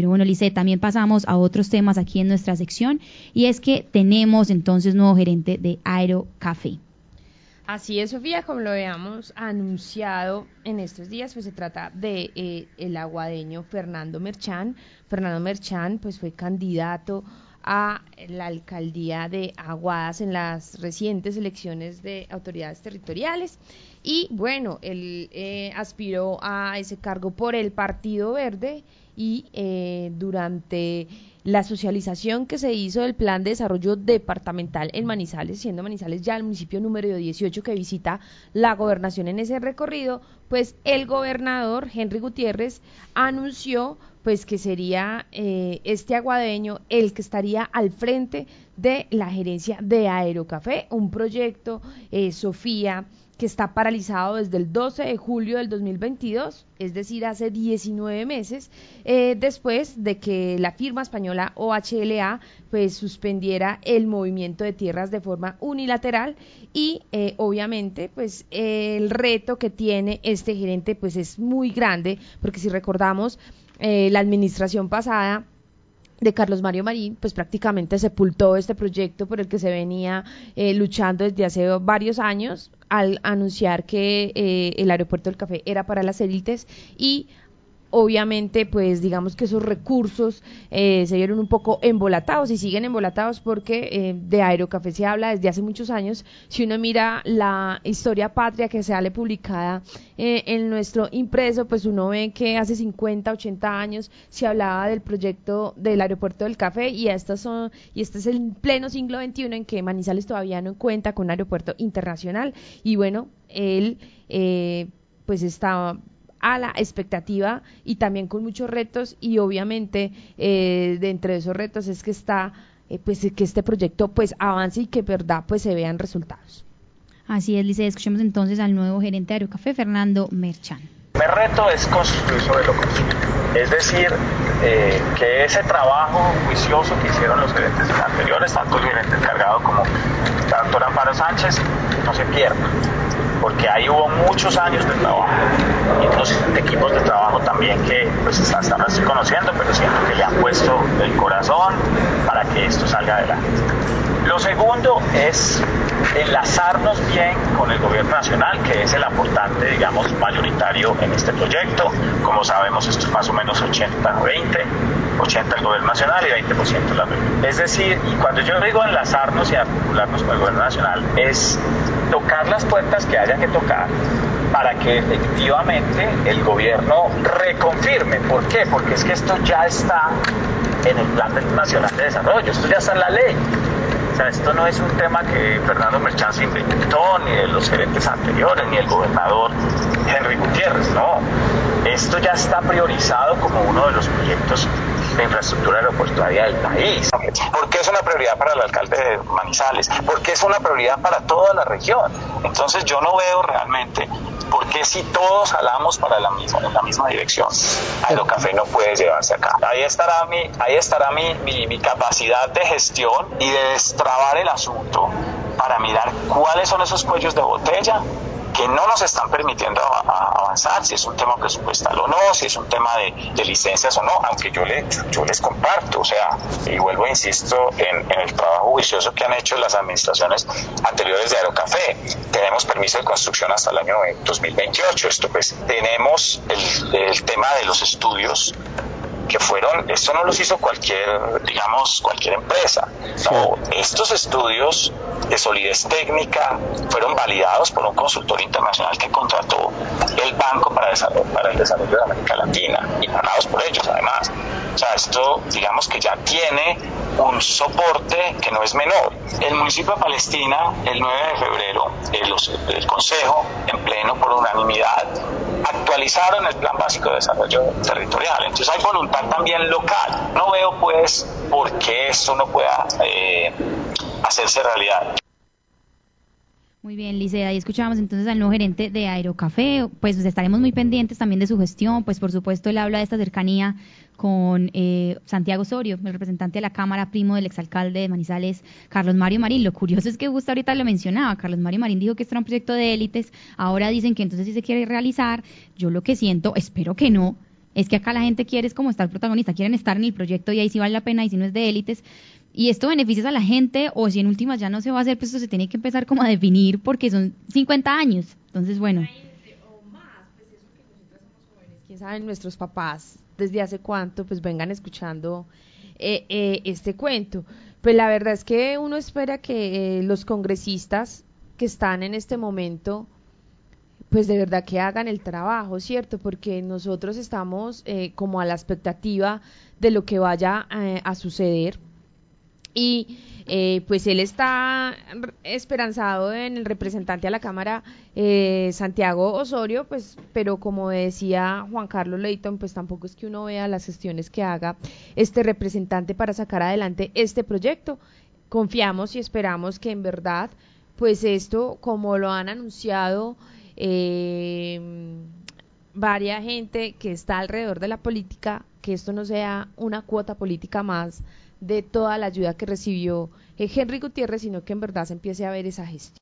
Pero bueno, Lice, también pasamos a otros temas aquí en nuestra sección y es que tenemos entonces nuevo gerente de Aero Café. Así es, Sofía, como lo habíamos anunciado en estos días, pues se trata de eh, el aguadeño Fernando Merchán. Fernando Merchán, pues fue candidato a la alcaldía de Aguadas en las recientes elecciones de autoridades territoriales. Y bueno, él eh, aspiró a ese cargo por el Partido Verde y eh, durante la socialización que se hizo del plan de desarrollo departamental en Manizales, siendo Manizales ya el municipio número 18 que visita la gobernación en ese recorrido, pues el gobernador Henry Gutiérrez anunció pues que sería eh, este aguadeño el que estaría al frente de la gerencia de Aerocafé, un proyecto, eh, Sofía, que está paralizado desde el 12 de julio del 2022, es decir, hace 19 meses, eh, después de que la firma española OHLA pues suspendiera el movimiento de tierras de forma unilateral y eh, obviamente pues el reto que tiene este gerente pues es muy grande porque si recordamos eh, la administración pasada de Carlos Mario Marín, pues prácticamente sepultó este proyecto por el que se venía eh, luchando desde hace varios años al anunciar que eh, el aeropuerto del café era para las élites y obviamente pues digamos que esos recursos eh, se vieron un poco embolatados y siguen embolatados porque eh, de Aerocafé se habla desde hace muchos años. Si uno mira la historia patria que sale publicada eh, en nuestro impreso, pues uno ve que hace 50, 80 años se hablaba del proyecto del aeropuerto del café y estas son y este es el pleno siglo XXI en que Manizales todavía no cuenta con un aeropuerto internacional y bueno, él pues está a la expectativa y también con muchos retos y obviamente eh, de entre esos retos es que está eh, pues que este proyecto pues avance y que verdad pues se vean resultados. Así es, Lice, escuchemos entonces al nuevo gerente de Aerocafé, Fernando Merchan. El reto es construir sobre lo construido. Es decir, eh, que ese trabajo juicioso que hicieron los gerentes anteriores, tanto el gerente encargado como la doctora Amparo Sánchez, no se pierda porque ahí hubo muchos años de trabajo y otros equipos de trabajo también que pues hasta no estoy conociendo, pero siento que le han puesto el corazón para que esto salga adelante. Lo segundo es enlazarnos bien con el gobierno nacional, que es el aportante, digamos, en este proyecto. Como sabemos, esto es más o menos 80-20, 80 el gobierno nacional y 20% la región. Es decir, y cuando yo digo enlazarnos y articularnos con el gobierno nacional, es tocar las puertas que haya que tocar para que efectivamente el gobierno reconfirme. ¿Por qué? Porque es que esto ya está en el Plan Nacional de Desarrollo, esto ya está en la ley esto no es un tema que Fernando Merchán se inventó, ni de los gerentes anteriores, ni el gobernador Henry Gutiérrez, no. Esto ya está priorizado como uno de los proyectos de infraestructura aeroportuaria del país. ¿Por qué es una prioridad para el alcalde de Manizales? Porque es una prioridad para toda la región. Entonces yo no veo realmente por qué si todos jalamos para la misma, en la misma dirección, Aerocafé no puede llevarse acá. Ahí estará mi, ahí estará mi, mi, mi capacidad de gestión y de destrabar el asunto para mirar cuáles son esos cuellos de botella que no nos están permitiendo avanzar, si es un tema presupuestal o no, si es un tema de, licencias o no, aunque yo, le, yo les comparto, o sea, y vuelvo, insisto, en, el trabajo juicioso que han hecho las administraciones anteriores de Aerocafé. Tenemos permiso de construcción hasta el año 2028, esto pues tenemos el, el tema de los estudios que fueron, esto no los hizo cualquier, digamos, cualquier empresa. No, estos estudios de solidez técnica fueron validados por un consultor internacional que contrató el Banco para, para el Desarrollo de América Latina y pagados por ellos además. O sea, esto digamos que ya tiene un soporte que no es menor. El municipio de Palestina, el 9 de febrero, el, el Consejo, en pleno por unanimidad, actualizaron el Plan Básico de Desarrollo Territorial. Entonces hay voluntad también local. No veo pues por qué esto no pueda eh, hacerse realidad. Muy bien, Licea, y escuchamos entonces al nuevo gerente de Aerocafé, pues estaremos muy pendientes también de su gestión, pues por supuesto él habla de esta cercanía con eh, Santiago Osorio, el representante de la Cámara, primo del exalcalde de Manizales, Carlos Mario Marín. Lo curioso es que justo ahorita lo mencionaba, Carlos Mario Marín dijo que esto era un proyecto de élites, ahora dicen que entonces sí se quiere realizar. Yo lo que siento, espero que no, Es que acá la gente quiere es como estar protagonista, quieren estar en el proyecto y ahí sí vale la pena y si no es de élites. Y esto beneficia a la gente o si en últimas ya no se va a hacer, pues esto se tiene que empezar como a definir porque son 50 años. Entonces, bueno. Quién sabe, nuestros papás desde hace cuánto pues vengan escuchando eh, eh, este cuento. Pues la verdad es que uno espera que eh, los congresistas que están en este momento pues de verdad que hagan el trabajo, ¿cierto? Porque nosotros estamos eh, como a la expectativa de lo que vaya eh, a suceder. Y eh, pues él está esperanzado en el representante a la Cámara, Santiago Osorio, pues, pero como decía Juan Carlos Leighton, pues tampoco es que uno vea las gestiones que haga este representante para sacar adelante este proyecto. Confiamos y esperamos que en verdad, pues esto, como lo han anunciado, eh, varia gente que está alrededor de la política, que esto no sea una cuota política más de toda la ayuda que recibió eh, Henry Gutiérrez, sino que en verdad se empiece a ver esa gestión.